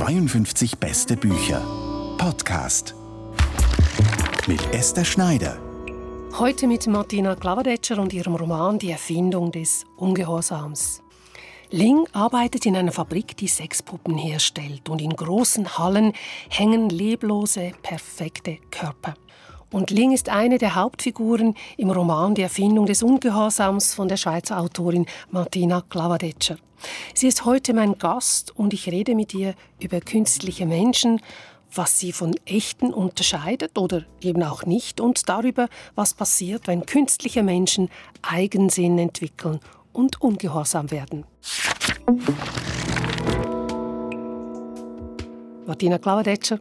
52 beste Bücher. Podcast. Mit Esther Schneider. Heute mit Martina Klavadetscher und ihrem Roman Die Erfindung des Ungehorsams. Ling arbeitet in einer Fabrik, die Sexpuppen herstellt und in großen Hallen hängen leblose, perfekte Körper. Und Ling ist eine der Hauptfiguren im Roman Die Erfindung des Ungehorsams von der Schweizer Autorin Martina Klavadetscher. Sie ist heute mein Gast und ich rede mit ihr über künstliche Menschen, was sie von echten unterscheidet oder eben auch nicht und darüber, was passiert, wenn künstliche Menschen Eigensinn entwickeln und ungehorsam werden. Martina Klavadetscher,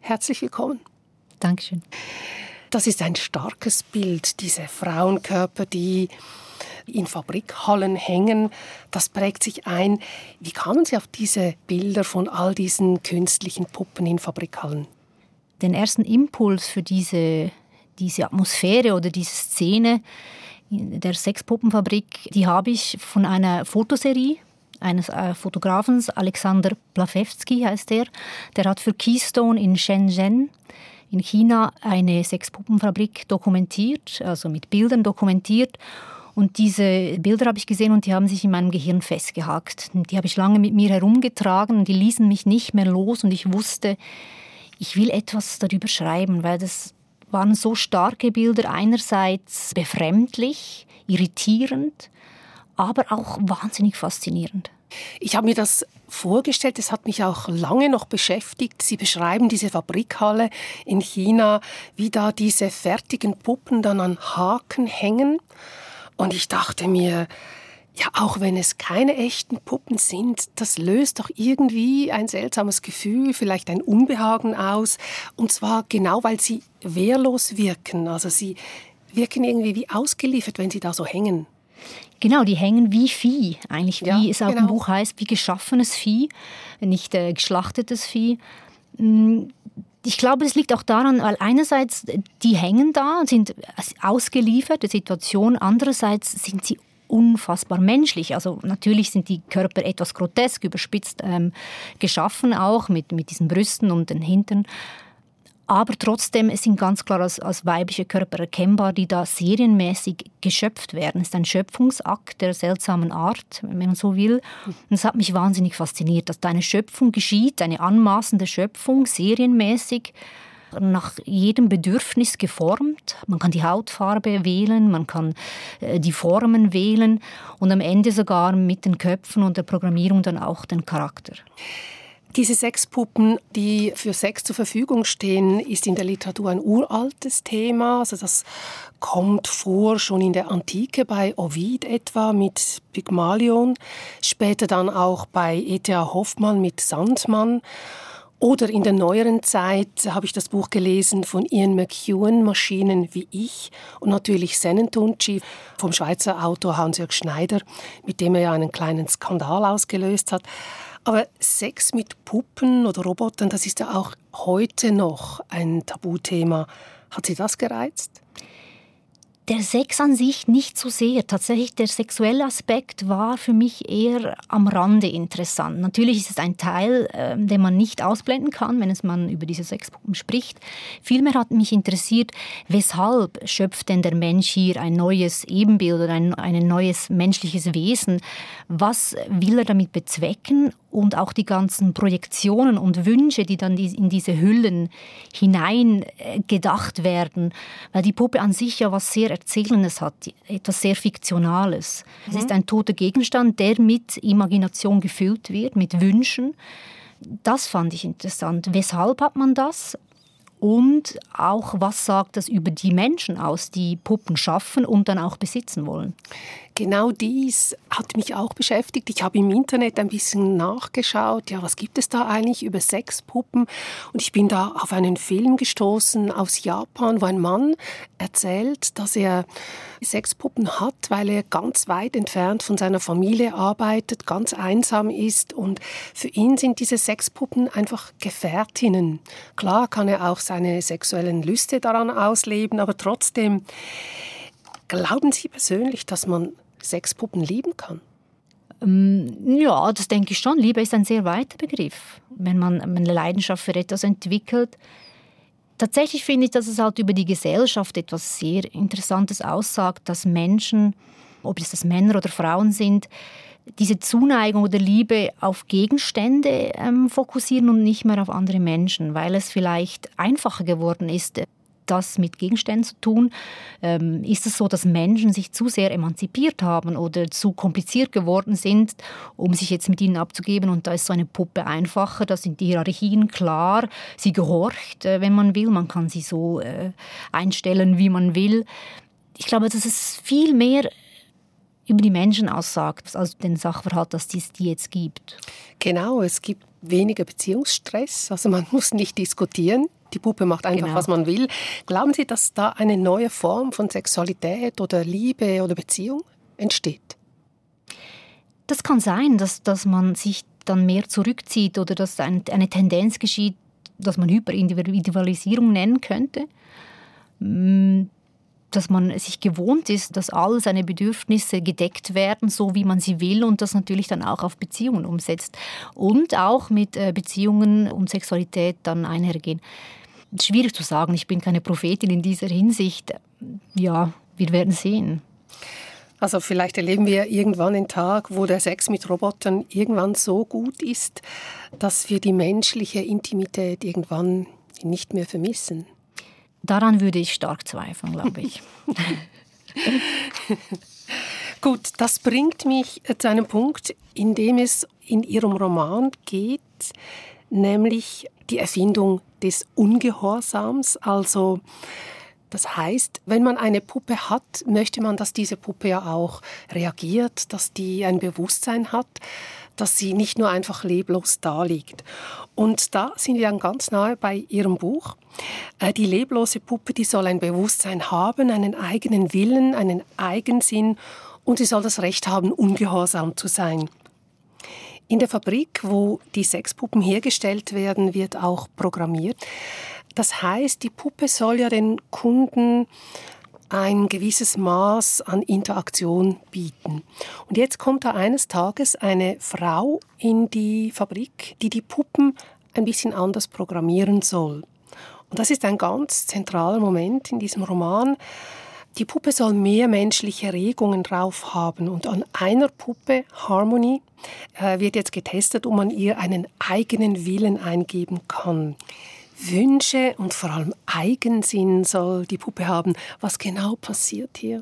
herzlich willkommen. Dankeschön. Das ist ein starkes Bild, diese Frauenkörper, die in Fabrikhallen hängen. Das prägt sich ein. Wie kamen Sie auf diese Bilder von all diesen künstlichen Puppen in Fabrikhallen? Den ersten Impuls für diese, diese Atmosphäre oder diese Szene der Sexpuppenfabrik, die habe ich von einer Fotoserie eines äh, Fotografen, Alexander Plafewski heißt er. Der hat für Keystone in Shenzhen in China eine Sexpuppenfabrik dokumentiert, also mit Bildern dokumentiert. Und diese Bilder habe ich gesehen und die haben sich in meinem Gehirn festgehakt. Die habe ich lange mit mir herumgetragen und die ließen mich nicht mehr los und ich wusste, ich will etwas darüber schreiben, weil das waren so starke Bilder, einerseits befremdlich, irritierend, aber auch wahnsinnig faszinierend. Ich habe mir das vorgestellt, es hat mich auch lange noch beschäftigt. Sie beschreiben diese Fabrikhalle in China, wie da diese fertigen Puppen dann an Haken hängen. Und ich dachte mir, ja, auch wenn es keine echten Puppen sind, das löst doch irgendwie ein seltsames Gefühl, vielleicht ein Unbehagen aus. Und zwar genau, weil sie wehrlos wirken. Also sie wirken irgendwie wie ausgeliefert, wenn sie da so hängen. Genau, die hängen wie Vieh, eigentlich wie ja, es auch genau. im Buch heißt, wie geschaffenes Vieh, nicht äh, geschlachtetes Vieh. Ich glaube, es liegt auch daran, weil einerseits die hängen da und sind ausgeliefert der Situation, andererseits sind sie unfassbar menschlich. Also natürlich sind die Körper etwas grotesk, überspitzt ähm, geschaffen auch mit, mit diesen Brüsten und den Hintern. Aber trotzdem sind ganz klar als, als weibliche Körper erkennbar, die da serienmäßig geschöpft werden. Es ist ein Schöpfungsakt der seltsamen Art, wenn man so will. Und es hat mich wahnsinnig fasziniert, dass da eine Schöpfung geschieht, eine anmaßende Schöpfung, serienmäßig nach jedem Bedürfnis geformt. Man kann die Hautfarbe wählen, man kann äh, die Formen wählen und am Ende sogar mit den Köpfen und der Programmierung dann auch den Charakter. Diese Sexpuppen, die für Sex zur Verfügung stehen, ist in der Literatur ein uraltes Thema. Also das kommt vor schon in der Antike bei Ovid etwa mit Pygmalion, später dann auch bei E.T.A. Hoffmann mit Sandmann. Oder in der neueren Zeit habe ich das Buch gelesen von Ian McEwan, Maschinen wie ich, und natürlich Senentunci vom Schweizer Autor Hans-Jörg Schneider, mit dem er ja einen kleinen Skandal ausgelöst hat. Aber Sex mit Puppen oder Robotern, das ist ja auch heute noch ein Tabuthema. Hat Sie das gereizt? Der Sex an sich nicht so sehr. Tatsächlich der sexuelle Aspekt war für mich eher am Rande interessant. Natürlich ist es ein Teil, äh, den man nicht ausblenden kann, wenn es man über diese Sexpuppen spricht. Vielmehr hat mich interessiert, weshalb schöpft denn der Mensch hier ein neues Ebenbild oder ein, ein neues menschliches Wesen? Was will er damit bezwecken? Und auch die ganzen Projektionen und Wünsche, die dann in diese Hüllen hinein äh, gedacht werden. Weil die Puppe an sich ja was sehr Erzählendes hat, etwas sehr Fiktionales. Mhm. Es ist ein toter Gegenstand, der mit Imagination gefüllt wird, mit Wünschen. Das fand ich interessant. Weshalb hat man das? Und auch, was sagt das über die Menschen aus, die Puppen schaffen und dann auch besitzen wollen? Genau dies hat mich auch beschäftigt. Ich habe im Internet ein bisschen nachgeschaut, ja, was gibt es da eigentlich über Sexpuppen? Und ich bin da auf einen Film gestoßen aus Japan, wo ein Mann erzählt, dass er Sexpuppen hat, weil er ganz weit entfernt von seiner Familie arbeitet, ganz einsam ist und für ihn sind diese Sexpuppen einfach Gefährtinnen. Klar kann er auch seine sexuellen Lüste daran ausleben, aber trotzdem Glauben Sie persönlich, dass man Sexpuppen lieben kann? Ähm, ja, das denke ich schon. Liebe ist ein sehr weiter Begriff. Wenn man eine Leidenschaft für etwas entwickelt, Tatsächlich finde ich, dass es halt über die Gesellschaft etwas sehr Interessantes aussagt, dass Menschen, ob es das Männer oder Frauen sind, diese Zuneigung oder Liebe auf Gegenstände ähm, fokussieren und nicht mehr auf andere Menschen, weil es vielleicht einfacher geworden ist, das mit Gegenständen zu tun? Ähm, ist es so, dass Menschen sich zu sehr emanzipiert haben oder zu kompliziert geworden sind, um sich jetzt mit ihnen abzugeben? Und da ist so eine Puppe einfacher, da sind die Hierarchien klar, sie gehorcht, äh, wenn man will, man kann sie so äh, einstellen, wie man will. Ich glaube, dass es viel mehr über die Menschen aussagt, als den Sachverhalt, dass es die jetzt gibt. Genau, es gibt weniger Beziehungsstress, also man muss nicht diskutieren. Die Puppe macht einfach, genau. was man will. Glauben Sie, dass da eine neue Form von Sexualität oder Liebe oder Beziehung entsteht? Das kann sein, dass, dass man sich dann mehr zurückzieht oder dass ein, eine Tendenz geschieht, dass man Hyperindividualisierung nennen könnte. Dass man sich gewohnt ist, dass all seine Bedürfnisse gedeckt werden, so wie man sie will und das natürlich dann auch auf Beziehungen umsetzt und auch mit äh, Beziehungen und Sexualität dann einhergehen. Schwierig zu sagen, ich bin keine Prophetin in dieser Hinsicht. Ja, wir werden sehen. Also vielleicht erleben wir irgendwann einen Tag, wo der Sex mit Robotern irgendwann so gut ist, dass wir die menschliche Intimität irgendwann nicht mehr vermissen. Daran würde ich stark zweifeln, glaube ich. Gut, das bringt mich zu einem Punkt, in dem es in Ihrem Roman geht, nämlich die Erfindung des Ungehorsams. Also das heißt, wenn man eine Puppe hat, möchte man, dass diese Puppe ja auch reagiert, dass die ein Bewusstsein hat, dass sie nicht nur einfach leblos da liegt. Und da sind wir dann ganz nahe bei Ihrem Buch. Äh, die leblose Puppe, die soll ein Bewusstsein haben, einen eigenen Willen, einen Eigensinn und sie soll das Recht haben, ungehorsam zu sein. In der Fabrik, wo die Sexpuppen hergestellt werden, wird auch programmiert. Das heißt, die Puppe soll ja den Kunden ein gewisses Maß an Interaktion bieten. Und jetzt kommt da eines Tages eine Frau in die Fabrik, die die Puppen ein bisschen anders programmieren soll. Und das ist ein ganz zentraler Moment in diesem Roman. Die Puppe soll mehr menschliche Regungen drauf haben. Und an einer Puppe, Harmony, äh, wird jetzt getestet, ob man ihr einen eigenen Willen eingeben kann. Wünsche und vor allem Eigensinn soll die Puppe haben. Was genau passiert hier?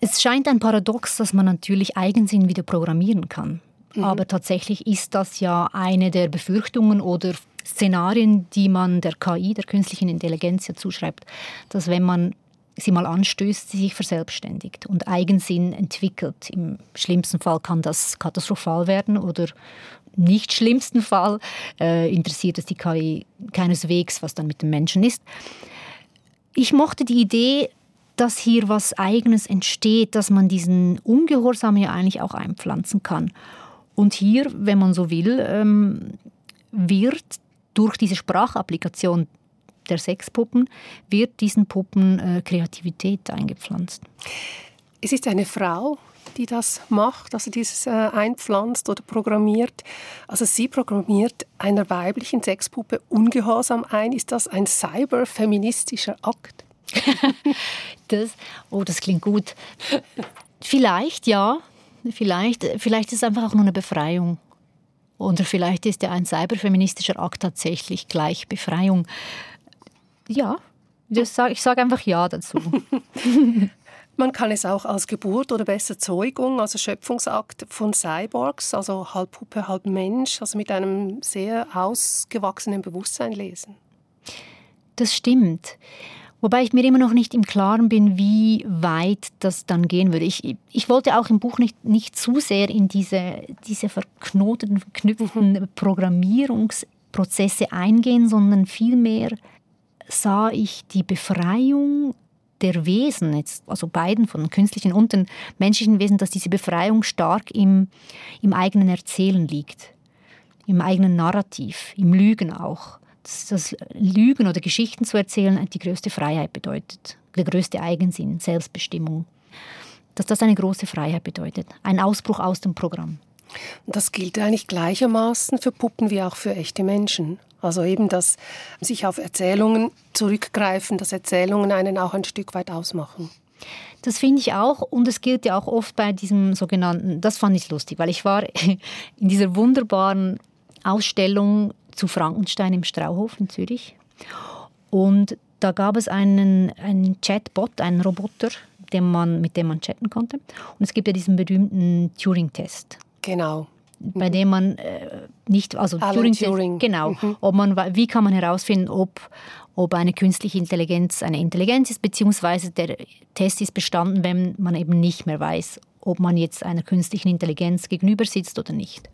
Es scheint ein Paradox, dass man natürlich Eigensinn wieder programmieren kann. Mhm. Aber tatsächlich ist das ja eine der Befürchtungen oder Szenarien, die man der KI, der künstlichen Intelligenz ja zuschreibt, dass wenn man sie mal anstößt, sie sich verselbstständigt und Eigensinn entwickelt. Im schlimmsten Fall kann das katastrophal werden oder nicht schlimmsten Fall äh, interessiert es die KI keineswegs, was dann mit dem Menschen ist. Ich mochte die Idee, dass hier was Eigenes entsteht, dass man diesen Ungehorsam ja eigentlich auch einpflanzen kann. Und hier, wenn man so will, ähm, wird durch diese Sprachapplikation der Sexpuppen, wird diesen Puppen äh, Kreativität eingepflanzt. Es ist eine Frau, die das macht, also dieses äh, einpflanzt oder programmiert. Also sie programmiert einer weiblichen Sexpuppe ungehorsam ein. Ist das ein cyberfeministischer Akt? das, oh, das klingt gut. Vielleicht ja, vielleicht, vielleicht ist es einfach auch nur eine Befreiung. Oder vielleicht ist ja ein cyberfeministischer Akt tatsächlich gleich Befreiung. Ja, ich sage einfach Ja dazu. Man kann es auch als Geburt oder besser Zeugung, also Schöpfungsakt von Cyborgs, also halb Puppe, halb Mensch, also mit einem sehr ausgewachsenen Bewusstsein lesen. Das stimmt. Wobei ich mir immer noch nicht im Klaren bin, wie weit das dann gehen würde. Ich, ich wollte auch im Buch nicht, nicht zu sehr in diese, diese verknoteten, verknüpften Programmierungsprozesse eingehen, sondern vielmehr sah ich die Befreiung der Wesen, jetzt, also beiden von künstlichen und den menschlichen Wesen, dass diese Befreiung stark im, im eigenen Erzählen liegt, im eigenen Narrativ, im Lügen auch. Dass das Lügen oder Geschichten zu erzählen die größte Freiheit bedeutet, der größte Eigensinn, Selbstbestimmung. dass das eine große Freiheit bedeutet, ein Ausbruch aus dem Programm. Das gilt eigentlich gleichermaßen für Puppen wie auch für echte Menschen. Also eben das sich auf Erzählungen zurückgreifen, dass Erzählungen einen auch ein Stück weit ausmachen. Das finde ich auch und es gilt ja auch oft bei diesem sogenannten, das fand ich lustig, weil ich war in dieser wunderbaren Ausstellung zu Frankenstein im Strauhof in Zürich und da gab es einen, einen Chatbot, einen Roboter, dem man, mit dem man chatten konnte. Und es gibt ja diesen berühmten Turing-Test. Genau. Bei dem man äh, nicht, also Turing, Turing. Genau. Mhm. Ob man, wie kann man herausfinden, ob, ob eine künstliche Intelligenz eine Intelligenz ist, beziehungsweise der Test ist bestanden, wenn man eben nicht mehr weiß, ob man jetzt einer künstlichen Intelligenz gegenüber sitzt oder nicht.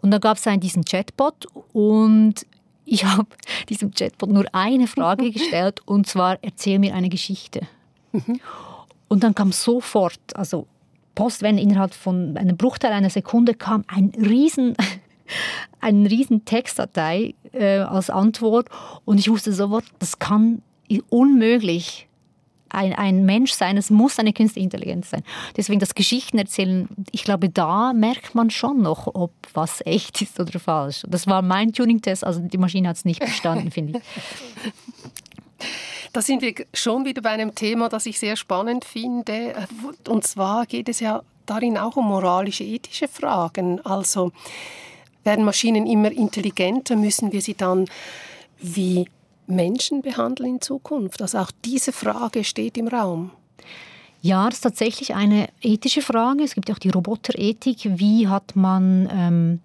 Und da gab es einen diesen Chatbot und ich habe diesem Chatbot nur eine Frage gestellt und zwar, erzähl mir eine Geschichte. Mhm. Und dann kam sofort, also postwende innerhalb von einem Bruchteil einer Sekunde kam ein riesen, ein riesen Textdatei äh, als Antwort und ich wusste sofort, das kann unmöglich ein, ein Mensch sein, es muss eine künstliche Intelligenz sein. Deswegen das Geschichten erzählen, ich glaube, da merkt man schon noch, ob was echt ist oder falsch. Das war mein Tuning-Test, also die Maschine hat es nicht bestanden, finde ich. Da sind wir schon wieder bei einem Thema, das ich sehr spannend finde. Und zwar geht es ja darin auch um moralische, ethische Fragen. Also werden Maschinen immer intelligenter, müssen wir sie dann wie Menschen behandeln in Zukunft? Also auch diese Frage steht im Raum. Ja, das ist tatsächlich eine ethische Frage. Es gibt auch die Roboterethik. Wie hat man ähm,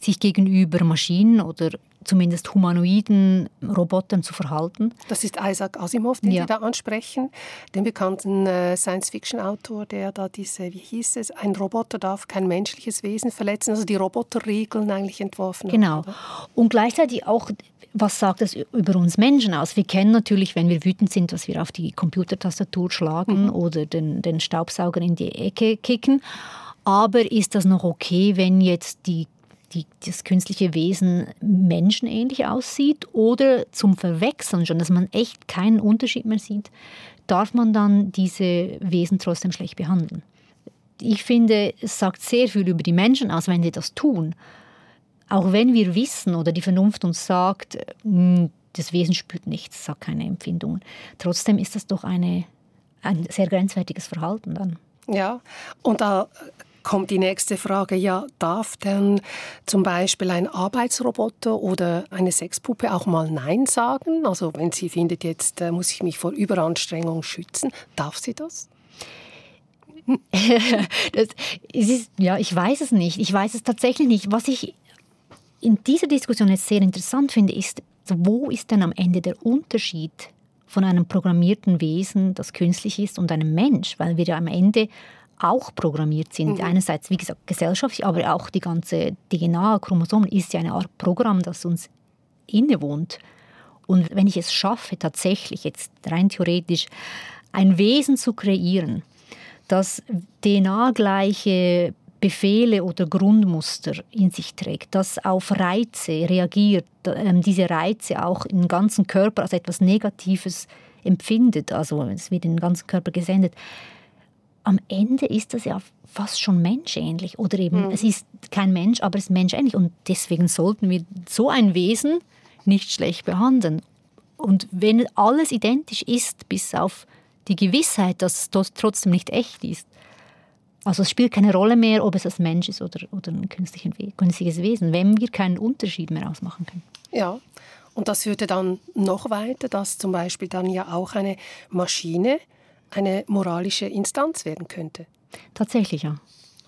sich gegenüber Maschinen oder zumindest humanoiden Robotern zu verhalten. Das ist Isaac Asimov, den ja. Sie da ansprechen, den bekannten äh, Science-Fiction-Autor, der da diese, wie hieß es, ein Roboter darf kein menschliches Wesen verletzen, also die Roboterregeln eigentlich entworfen genau. hat. Genau. Und gleichzeitig auch was sagt das über uns Menschen aus? Wir kennen natürlich, wenn wir wütend sind, dass wir auf die Computertastatur schlagen mhm. oder den, den Staubsauger in die Ecke kicken. Aber ist das noch okay, wenn jetzt die die, das künstliche Wesen menschenähnlich aussieht oder zum Verwechseln schon, dass man echt keinen Unterschied mehr sieht, darf man dann diese Wesen trotzdem schlecht behandeln. Ich finde, es sagt sehr viel über die Menschen aus, wenn sie das tun. Auch wenn wir wissen oder die Vernunft uns sagt, hm, das Wesen spürt nichts, sagt keine Empfindungen. Trotzdem ist das doch eine, ein sehr grenzwertiges Verhalten dann. Ja, und da kommt die nächste Frage, ja, darf denn zum Beispiel ein Arbeitsroboter oder eine Sexpuppe auch mal Nein sagen? Also wenn sie findet, jetzt äh, muss ich mich vor Überanstrengung schützen, darf sie das? das ist, ja, ich weiß es nicht. Ich weiß es tatsächlich nicht. Was ich in dieser Diskussion jetzt sehr interessant finde, ist, wo ist denn am Ende der Unterschied von einem programmierten Wesen, das künstlich ist, und einem Mensch? Weil wir ja am Ende auch programmiert sind. Mhm. Einerseits, wie gesagt, gesellschaftlich, aber auch die ganze DNA, Chromosomen ist ja eine Art Programm, das uns innewohnt. Und wenn ich es schaffe, tatsächlich jetzt rein theoretisch ein Wesen zu kreieren, das DNA-gleiche Befehle oder Grundmuster in sich trägt, das auf Reize reagiert, ähm, diese Reize auch im ganzen Körper als etwas Negatives empfindet, also es wird in den ganzen Körper gesendet, am Ende ist das ja fast schon menschähnlich. Oder eben, mhm. es ist kein Mensch, aber es ist menschähnlich. Und deswegen sollten wir so ein Wesen nicht schlecht behandeln. Und wenn alles identisch ist, bis auf die Gewissheit, dass es trotzdem nicht echt ist, also es spielt keine Rolle mehr, ob es ein Mensch ist oder, oder ein künstliches Wesen, wenn wir keinen Unterschied mehr ausmachen können. Ja, und das führte dann noch weiter, dass zum Beispiel dann ja auch eine Maschine eine moralische Instanz werden könnte. Tatsächlich, ja.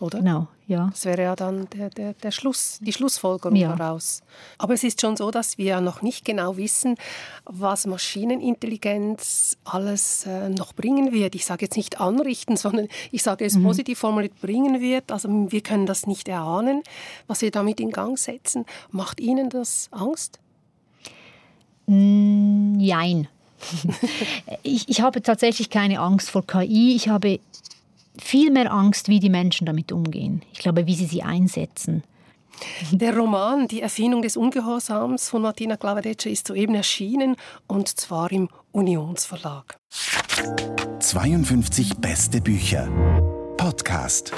Oder? Genau, ja. Das wäre ja dann der, der, der Schluss, die Schlussfolgerung ja. daraus. Aber es ist schon so, dass wir ja noch nicht genau wissen, was Maschinenintelligenz alles äh, noch bringen wird. Ich sage jetzt nicht anrichten, sondern ich sage es mhm. positiv formuliert bringen wird. Also wir können das nicht erahnen, was wir damit in Gang setzen. Macht Ihnen das Angst? Nein. ich, ich habe tatsächlich keine Angst vor KI. Ich habe viel mehr Angst, wie die Menschen damit umgehen. Ich glaube, wie sie sie einsetzen. Der Roman Die Erfindung des Ungehorsams von Martina Clavadeccia ist soeben erschienen und zwar im Unionsverlag. 52 beste Bücher. Podcast.